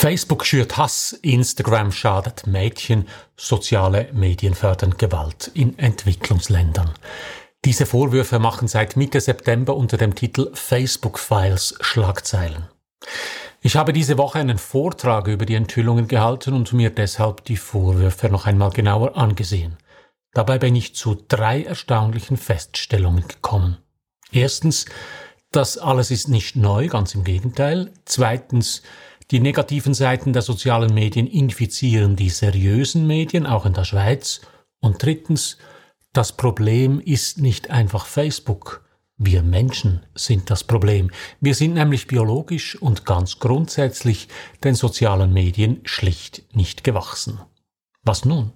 Facebook schürt Hass, Instagram schadet Mädchen, soziale Medien fördern Gewalt in Entwicklungsländern. Diese Vorwürfe machen seit Mitte September unter dem Titel Facebook Files Schlagzeilen. Ich habe diese Woche einen Vortrag über die Enthüllungen gehalten und mir deshalb die Vorwürfe noch einmal genauer angesehen. Dabei bin ich zu drei erstaunlichen Feststellungen gekommen. Erstens, das alles ist nicht neu, ganz im Gegenteil. Zweitens, die negativen Seiten der sozialen Medien infizieren die seriösen Medien, auch in der Schweiz. Und drittens, das Problem ist nicht einfach Facebook. Wir Menschen sind das Problem. Wir sind nämlich biologisch und ganz grundsätzlich den sozialen Medien schlicht nicht gewachsen. Was nun?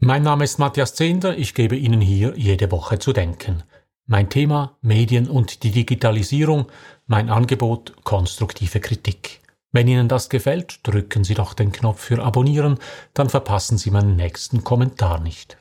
Mein Name ist Matthias Zehnder, ich gebe Ihnen hier jede Woche zu denken. Mein Thema Medien und die Digitalisierung, mein Angebot konstruktive Kritik. Wenn Ihnen das gefällt, drücken Sie doch den Knopf für Abonnieren, dann verpassen Sie meinen nächsten Kommentar nicht.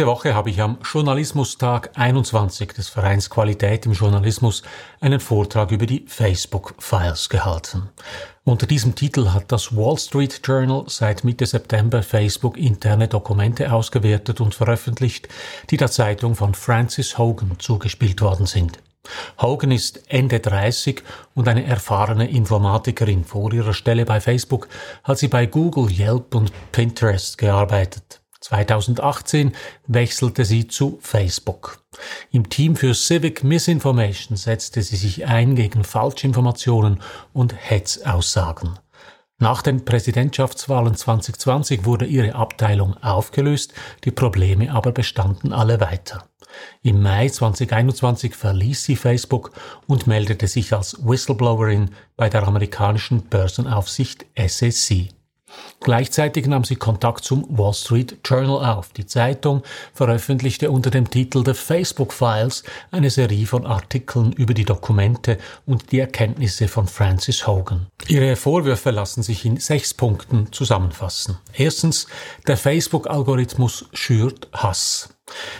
Diese Woche habe ich am Journalismustag 21 des Vereins Qualität im Journalismus einen Vortrag über die Facebook-Files gehalten. Unter diesem Titel hat das Wall Street Journal seit Mitte September Facebook interne Dokumente ausgewertet und veröffentlicht, die der Zeitung von Francis Hogan zugespielt worden sind. Hogan ist Ende 30 und eine erfahrene Informatikerin. Vor ihrer Stelle bei Facebook hat sie bei Google, Yelp und Pinterest gearbeitet. 2018 wechselte sie zu Facebook. Im Team für Civic Misinformation setzte sie sich ein gegen Falschinformationen und Hetzaussagen. Nach den Präsidentschaftswahlen 2020 wurde ihre Abteilung aufgelöst, die Probleme aber bestanden alle weiter. Im Mai 2021 verließ sie Facebook und meldete sich als Whistleblowerin bei der amerikanischen Börsenaufsicht SEC. Gleichzeitig nahm sie Kontakt zum Wall Street Journal auf. Die Zeitung veröffentlichte unter dem Titel The Facebook Files eine Serie von Artikeln über die Dokumente und die Erkenntnisse von Francis Hogan. Ihre Vorwürfe lassen sich in sechs Punkten zusammenfassen. Erstens, der Facebook-Algorithmus schürt Hass.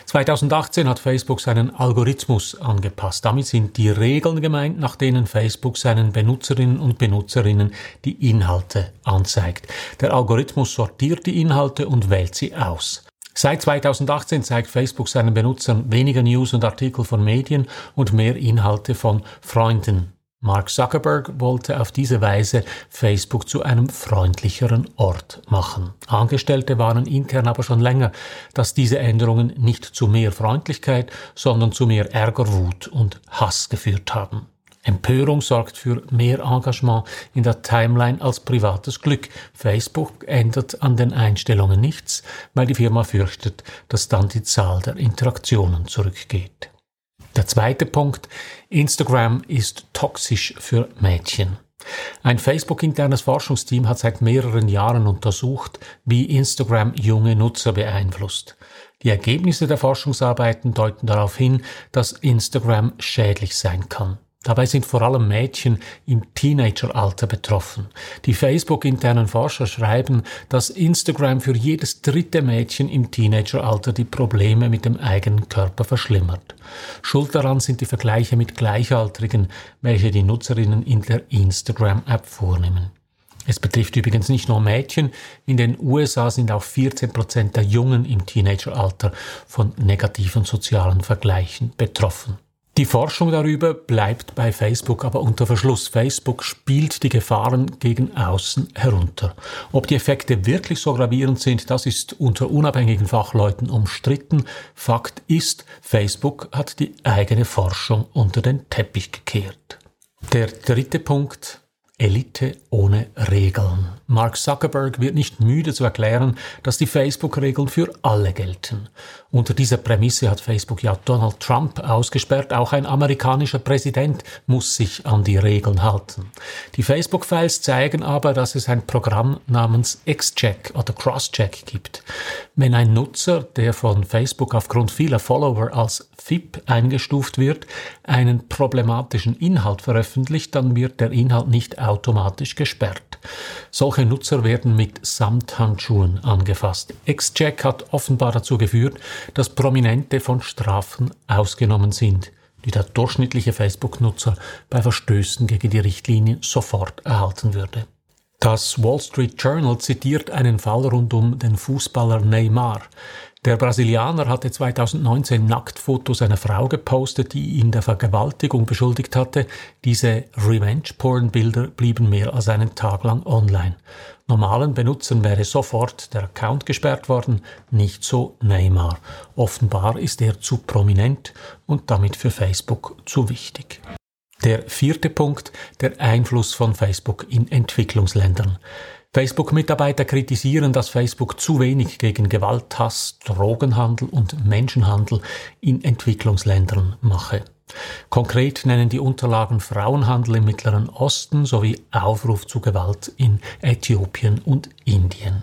2018 hat Facebook seinen Algorithmus angepasst. Damit sind die Regeln gemeint, nach denen Facebook seinen Benutzerinnen und Benutzerinnen die Inhalte anzeigt. Der Algorithmus sortiert die Inhalte und wählt sie aus. Seit 2018 zeigt Facebook seinen Benutzern weniger News und Artikel von Medien und mehr Inhalte von Freunden. Mark Zuckerberg wollte auf diese Weise Facebook zu einem freundlicheren Ort machen. Angestellte warnen intern aber schon länger, dass diese Änderungen nicht zu mehr Freundlichkeit, sondern zu mehr Ärger, Wut und Hass geführt haben. Empörung sorgt für mehr Engagement in der Timeline als privates Glück. Facebook ändert an den Einstellungen nichts, weil die Firma fürchtet, dass dann die Zahl der Interaktionen zurückgeht. Der zweite Punkt, Instagram ist toxisch für Mädchen. Ein Facebook-internes Forschungsteam hat seit mehreren Jahren untersucht, wie Instagram junge Nutzer beeinflusst. Die Ergebnisse der Forschungsarbeiten deuten darauf hin, dass Instagram schädlich sein kann. Dabei sind vor allem Mädchen im Teenageralter betroffen. Die Facebook-internen Forscher schreiben, dass Instagram für jedes dritte Mädchen im Teenageralter die Probleme mit dem eigenen Körper verschlimmert. Schuld daran sind die Vergleiche mit Gleichaltrigen, welche die Nutzerinnen in der Instagram-App vornehmen. Es betrifft übrigens nicht nur Mädchen. In den USA sind auch 14 Prozent der Jungen im Teenageralter von negativen sozialen Vergleichen betroffen. Die Forschung darüber bleibt bei Facebook aber unter Verschluss. Facebook spielt die Gefahren gegen außen herunter. Ob die Effekte wirklich so gravierend sind, das ist unter unabhängigen Fachleuten umstritten. Fakt ist, Facebook hat die eigene Forschung unter den Teppich gekehrt. Der dritte Punkt, Elite ohne Regeln. Mark Zuckerberg wird nicht müde zu erklären, dass die Facebook-Regeln für alle gelten. Unter dieser Prämisse hat Facebook ja Donald Trump ausgesperrt. Auch ein amerikanischer Präsident muss sich an die Regeln halten. Die Facebook-Files zeigen aber, dass es ein Programm namens X-Check oder Cross-Check gibt. Wenn ein Nutzer, der von Facebook aufgrund vieler Follower als FIP eingestuft wird, einen problematischen Inhalt veröffentlicht, dann wird der Inhalt nicht automatisch gesperrt. Solche Nutzer werden mit Samthandschuhen angefasst. Xcheck hat offenbar dazu geführt, dass Prominente von Strafen ausgenommen sind, die der durchschnittliche Facebook-Nutzer bei Verstößen gegen die Richtlinie sofort erhalten würde. Das Wall Street Journal zitiert einen Fall rund um den Fußballer Neymar. Der Brasilianer hatte 2019 Nacktfotos einer Frau gepostet, die ihn der Vergewaltigung beschuldigt hatte. Diese Revenge-Porn-Bilder blieben mehr als einen Tag lang online. Normalen Benutzern wäre sofort der Account gesperrt worden, nicht so Neymar. Offenbar ist er zu prominent und damit für Facebook zu wichtig. Der vierte Punkt, der Einfluss von Facebook in Entwicklungsländern. Facebook-Mitarbeiter kritisieren, dass Facebook zu wenig gegen Gewalthass, Drogenhandel und Menschenhandel in Entwicklungsländern mache. Konkret nennen die Unterlagen Frauenhandel im Mittleren Osten sowie Aufruf zu Gewalt in Äthiopien und Indien.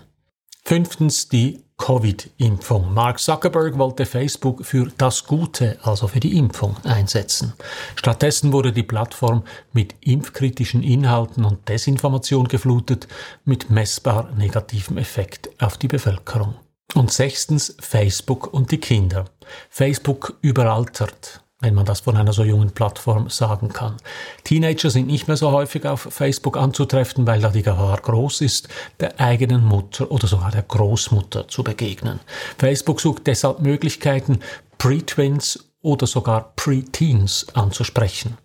Fünftens die Covid-Impfung. Mark Zuckerberg wollte Facebook für das Gute, also für die Impfung, einsetzen. Stattdessen wurde die Plattform mit impfkritischen Inhalten und Desinformation geflutet, mit messbar negativem Effekt auf die Bevölkerung. Und sechstens Facebook und die Kinder. Facebook überaltert wenn man das von einer so jungen Plattform sagen kann. Teenager sind nicht mehr so häufig auf Facebook anzutreffen, weil da die Gefahr groß ist, der eigenen Mutter oder sogar der Großmutter zu begegnen. Facebook sucht deshalb Möglichkeiten, Pre-Twins oder sogar Pre-Teens anzusprechen.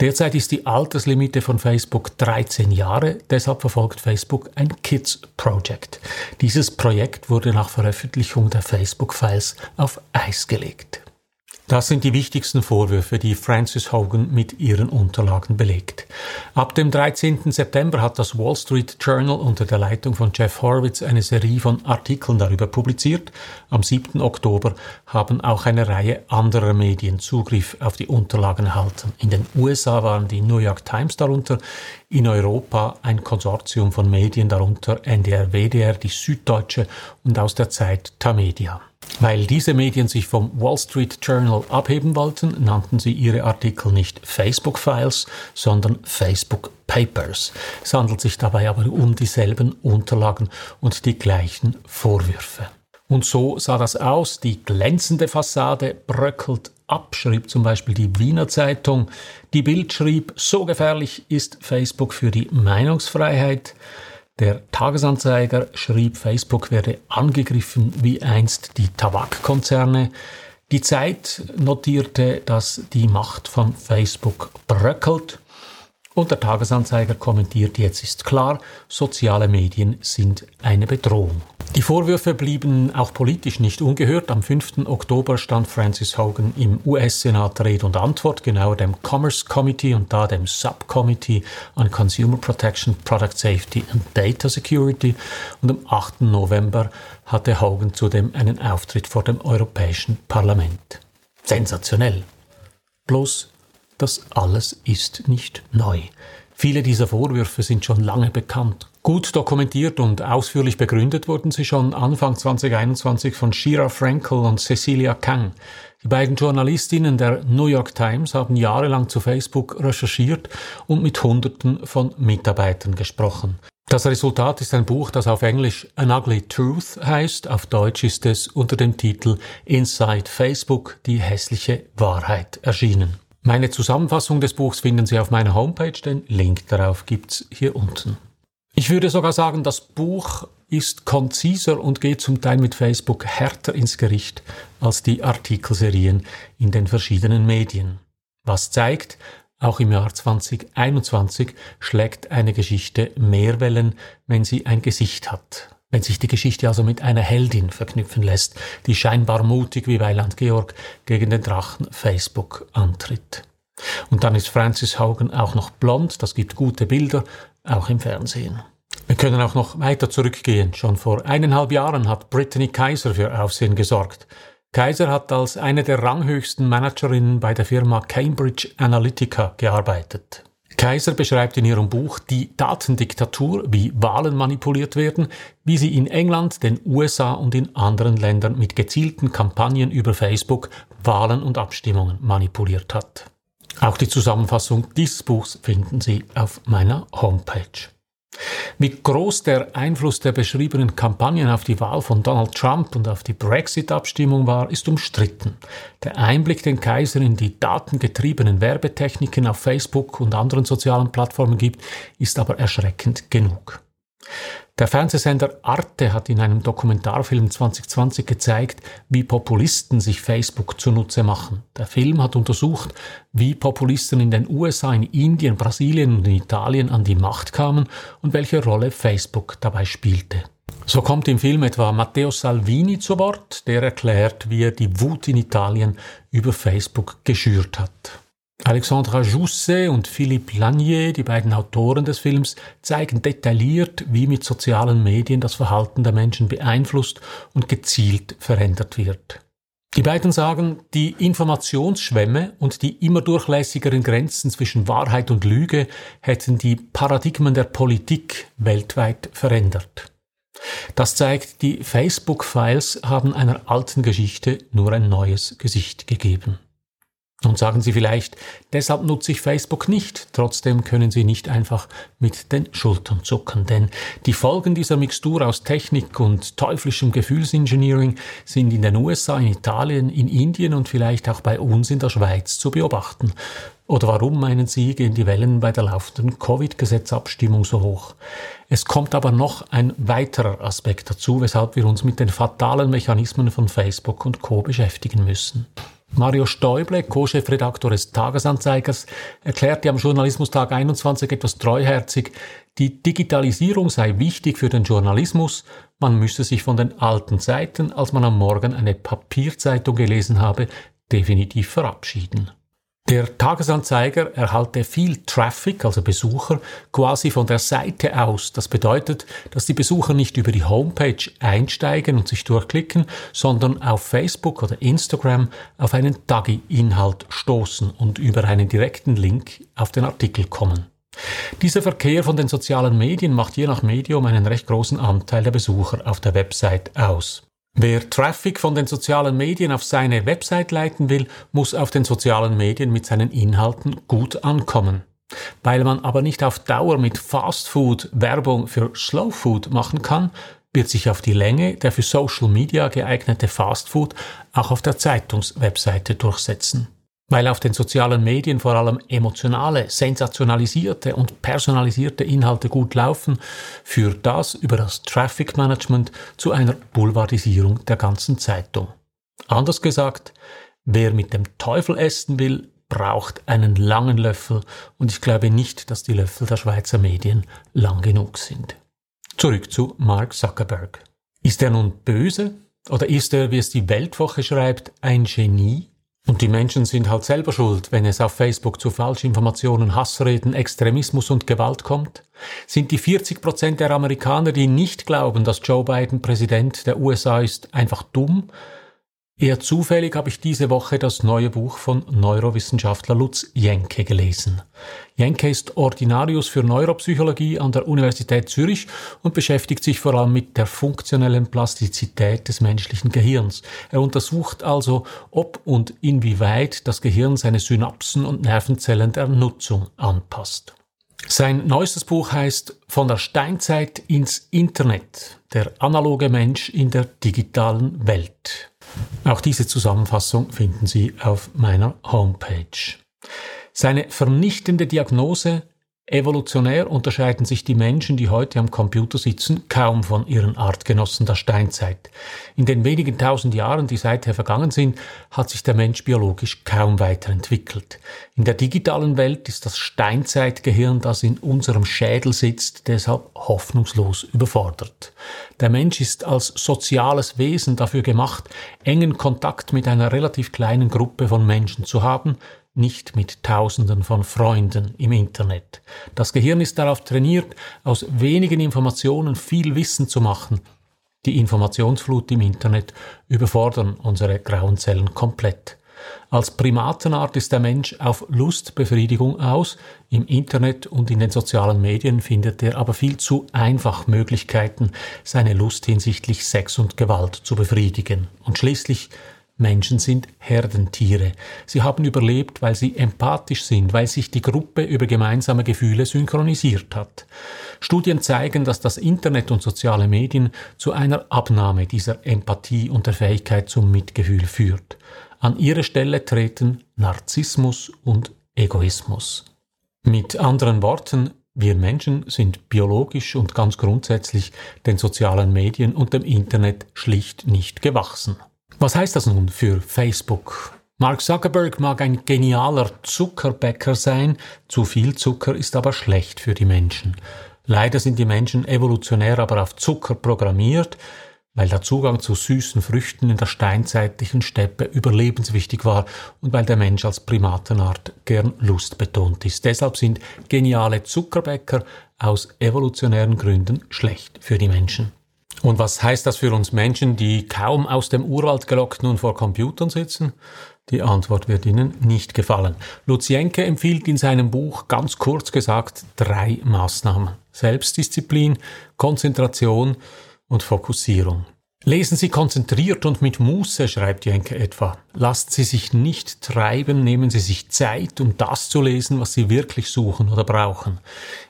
Derzeit ist die Alterslimite von Facebook 13 Jahre, deshalb verfolgt Facebook ein Kids Project. Dieses Projekt wurde nach Veröffentlichung der Facebook-Files auf Eis gelegt. Das sind die wichtigsten Vorwürfe, die Francis Hogan mit ihren Unterlagen belegt. Ab dem 13. September hat das Wall Street Journal unter der Leitung von Jeff Horowitz eine Serie von Artikeln darüber publiziert. Am 7. Oktober haben auch eine Reihe anderer Medien Zugriff auf die Unterlagen erhalten. In den USA waren die New York Times darunter, in Europa ein Konsortium von Medien, darunter NDR, WDR, die Süddeutsche und aus der Zeit Tamedia. Weil diese Medien sich vom Wall Street Journal abheben wollten, nannten sie ihre Artikel nicht Facebook Files, sondern Facebook Papers. Es handelt sich dabei aber um dieselben Unterlagen und die gleichen Vorwürfe. Und so sah das aus. Die glänzende Fassade bröckelt ab, schrieb zum Beispiel die Wiener Zeitung. Die Bild schrieb, so gefährlich ist Facebook für die Meinungsfreiheit. Der Tagesanzeiger schrieb, Facebook werde angegriffen wie einst die Tabakkonzerne. Die Zeit notierte, dass die Macht von Facebook bröckelt. Und der Tagesanzeiger kommentiert, jetzt ist klar, soziale Medien sind eine Bedrohung. Die Vorwürfe blieben auch politisch nicht ungehört. Am 5. Oktober stand Francis Hogan im US-Senat Rede und Antwort, genauer dem Commerce Committee und da dem Subcommittee on Consumer Protection, Product Safety and Data Security. Und am 8. November hatte Hogan zudem einen Auftritt vor dem Europäischen Parlament. Sensationell. Bloß, das alles ist nicht neu. Viele dieser Vorwürfe sind schon lange bekannt. Gut dokumentiert und ausführlich begründet wurden sie schon Anfang 2021 von Shira Frankel und Cecilia Kang. Die beiden Journalistinnen der New York Times haben jahrelang zu Facebook recherchiert und mit Hunderten von Mitarbeitern gesprochen. Das Resultat ist ein Buch, das auf Englisch An Ugly Truth heißt. Auf Deutsch ist es unter dem Titel Inside Facebook, die hässliche Wahrheit erschienen. Meine Zusammenfassung des Buchs finden Sie auf meiner Homepage, den Link darauf gibt's hier unten. Ich würde sogar sagen, das Buch ist konziser und geht zum Teil mit Facebook härter ins Gericht als die Artikelserien in den verschiedenen Medien. Was zeigt, auch im Jahr 2021 schlägt eine Geschichte mehr Wellen, wenn sie ein Gesicht hat. Wenn sich die Geschichte also mit einer Heldin verknüpfen lässt, die scheinbar mutig wie Weiland Georg gegen den Drachen Facebook antritt. Und dann ist Francis Hogan auch noch blond, das gibt gute Bilder, auch im Fernsehen. Wir können auch noch weiter zurückgehen. Schon vor eineinhalb Jahren hat Brittany Kaiser für Aufsehen gesorgt. Kaiser hat als eine der ranghöchsten Managerinnen bei der Firma Cambridge Analytica gearbeitet. Kaiser beschreibt in ihrem Buch die Datendiktatur, wie Wahlen manipuliert werden, wie sie in England, den USA und in anderen Ländern mit gezielten Kampagnen über Facebook Wahlen und Abstimmungen manipuliert hat. Auch die Zusammenfassung dieses Buchs finden Sie auf meiner Homepage. Wie groß der Einfluss der beschriebenen Kampagnen auf die Wahl von Donald Trump und auf die Brexit-Abstimmung war, ist umstritten. Der Einblick, den Kaiser in die datengetriebenen Werbetechniken auf Facebook und anderen sozialen Plattformen gibt, ist aber erschreckend genug. Der Fernsehsender Arte hat in einem Dokumentarfilm 2020 gezeigt, wie Populisten sich Facebook zunutze machen. Der Film hat untersucht, wie Populisten in den USA, in Indien, Brasilien und in Italien an die Macht kamen und welche Rolle Facebook dabei spielte. So kommt im Film etwa Matteo Salvini zu Wort, der erklärt, wie er die Wut in Italien über Facebook geschürt hat. Alexandra Jousset und Philippe Lanier, die beiden Autoren des Films, zeigen detailliert, wie mit sozialen Medien das Verhalten der Menschen beeinflusst und gezielt verändert wird. Die beiden sagen, die Informationsschwämme und die immer durchlässigeren Grenzen zwischen Wahrheit und Lüge hätten die Paradigmen der Politik weltweit verändert. Das zeigt, die Facebook-Files haben einer alten Geschichte nur ein neues Gesicht gegeben. Und sagen Sie vielleicht, deshalb nutze ich Facebook nicht. Trotzdem können Sie nicht einfach mit den Schultern zucken, denn die Folgen dieser Mixtur aus Technik und teuflischem Gefühlsengineering sind in den USA, in Italien, in Indien und vielleicht auch bei uns in der Schweiz zu beobachten. Oder warum meinen Sie, gehen die Wellen bei der laufenden Covid-Gesetzabstimmung so hoch? Es kommt aber noch ein weiterer Aspekt dazu, weshalb wir uns mit den fatalen Mechanismen von Facebook und Co beschäftigen müssen. Mario Stäuble, Co-Chefredaktor des Tagesanzeigers, erklärte am Journalismustag 21 etwas treuherzig, die Digitalisierung sei wichtig für den Journalismus, man müsse sich von den alten Zeiten, als man am Morgen eine Papierzeitung gelesen habe, definitiv verabschieden. Der Tagesanzeiger erhalte viel Traffic, also Besucher, quasi von der Seite aus. Das bedeutet, dass die Besucher nicht über die Homepage einsteigen und sich durchklicken, sondern auf Facebook oder Instagram auf einen Taggi-Inhalt stoßen und über einen direkten Link auf den Artikel kommen. Dieser Verkehr von den sozialen Medien macht je nach Medium einen recht großen Anteil der Besucher auf der Website aus. Wer Traffic von den sozialen Medien auf seine Website leiten will, muss auf den sozialen Medien mit seinen Inhalten gut ankommen. Weil man aber nicht auf Dauer mit Fast Food Werbung für Slow Food machen kann, wird sich auf die Länge der für Social Media geeignete Fast Food auch auf der Zeitungswebseite durchsetzen. Weil auf den sozialen Medien vor allem emotionale, sensationalisierte und personalisierte Inhalte gut laufen, führt das über das Traffic Management zu einer Boulevardisierung der ganzen Zeitung. Anders gesagt, wer mit dem Teufel essen will, braucht einen langen Löffel und ich glaube nicht, dass die Löffel der Schweizer Medien lang genug sind. Zurück zu Mark Zuckerberg. Ist er nun böse oder ist er, wie es die Weltwoche schreibt, ein Genie? Und die Menschen sind halt selber schuld, wenn es auf Facebook zu Falschinformationen, Hassreden, Extremismus und Gewalt kommt? Sind die 40 Prozent der Amerikaner, die nicht glauben, dass Joe Biden Präsident der USA ist, einfach dumm? Eher zufällig habe ich diese Woche das neue Buch von Neurowissenschaftler Lutz Jenke gelesen. Jenke ist Ordinarius für Neuropsychologie an der Universität Zürich und beschäftigt sich vor allem mit der funktionellen Plastizität des menschlichen Gehirns. Er untersucht also, ob und inwieweit das Gehirn seine Synapsen und Nervenzellen der Nutzung anpasst. Sein neuestes Buch heißt Von der Steinzeit ins Internet, der analoge Mensch in der digitalen Welt. Auch diese Zusammenfassung finden Sie auf meiner Homepage. Seine vernichtende Diagnose Evolutionär unterscheiden sich die Menschen, die heute am Computer sitzen, kaum von ihren Artgenossen der Steinzeit. In den wenigen tausend Jahren, die seither vergangen sind, hat sich der Mensch biologisch kaum weiterentwickelt. In der digitalen Welt ist das Steinzeitgehirn, das in unserem Schädel sitzt, deshalb hoffnungslos überfordert. Der Mensch ist als soziales Wesen dafür gemacht, engen Kontakt mit einer relativ kleinen Gruppe von Menschen zu haben, nicht mit Tausenden von Freunden im Internet. Das Gehirn ist darauf trainiert, aus wenigen Informationen viel Wissen zu machen. Die Informationsflut im Internet überfordern unsere grauen Zellen komplett. Als Primatenart ist der Mensch auf Lustbefriedigung aus. Im Internet und in den sozialen Medien findet er aber viel zu einfach Möglichkeiten, seine Lust hinsichtlich Sex und Gewalt zu befriedigen. Und schließlich Menschen sind Herdentiere. Sie haben überlebt, weil sie empathisch sind, weil sich die Gruppe über gemeinsame Gefühle synchronisiert hat. Studien zeigen, dass das Internet und soziale Medien zu einer Abnahme dieser Empathie und der Fähigkeit zum Mitgefühl führt. An ihre Stelle treten Narzissmus und Egoismus. Mit anderen Worten, wir Menschen sind biologisch und ganz grundsätzlich den sozialen Medien und dem Internet schlicht nicht gewachsen. Was heißt das nun für Facebook? Mark Zuckerberg mag ein genialer Zuckerbäcker sein, zu viel Zucker ist aber schlecht für die Menschen. Leider sind die Menschen evolutionär aber auf Zucker programmiert, weil der Zugang zu süßen Früchten in der steinzeitlichen Steppe überlebenswichtig war und weil der Mensch als Primatenart gern lustbetont ist. Deshalb sind geniale Zuckerbäcker aus evolutionären Gründen schlecht für die Menschen. Und was heißt das für uns Menschen, die kaum aus dem Urwald gelockt nun vor Computern sitzen? Die Antwort wird Ihnen nicht gefallen. Luzienke empfiehlt in seinem Buch ganz kurz gesagt drei Maßnahmen. Selbstdisziplin, Konzentration und Fokussierung. Lesen Sie konzentriert und mit Muße, schreibt Jenke etwa. Lassen Sie sich nicht treiben, nehmen Sie sich Zeit, um das zu lesen, was Sie wirklich suchen oder brauchen.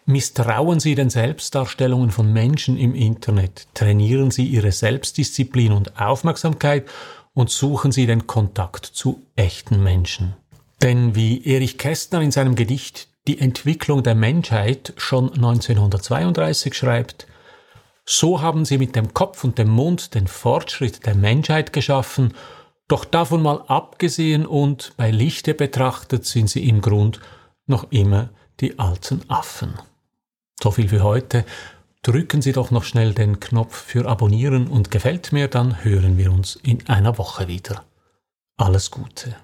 Misstrauen Sie den Selbstdarstellungen von Menschen im Internet. Trainieren Sie Ihre Selbstdisziplin und Aufmerksamkeit und suchen Sie den Kontakt zu echten Menschen. Denn wie Erich Kästner in seinem Gedicht Die Entwicklung der Menschheit schon 1932 schreibt, so haben sie mit dem Kopf und dem Mund den Fortschritt der Menschheit geschaffen, doch davon mal abgesehen und bei Lichte betrachtet sind sie im Grund noch immer die alten Affen. So viel für heute. Drücken Sie doch noch schnell den Knopf für Abonnieren und gefällt mir, dann hören wir uns in einer Woche wieder. Alles Gute.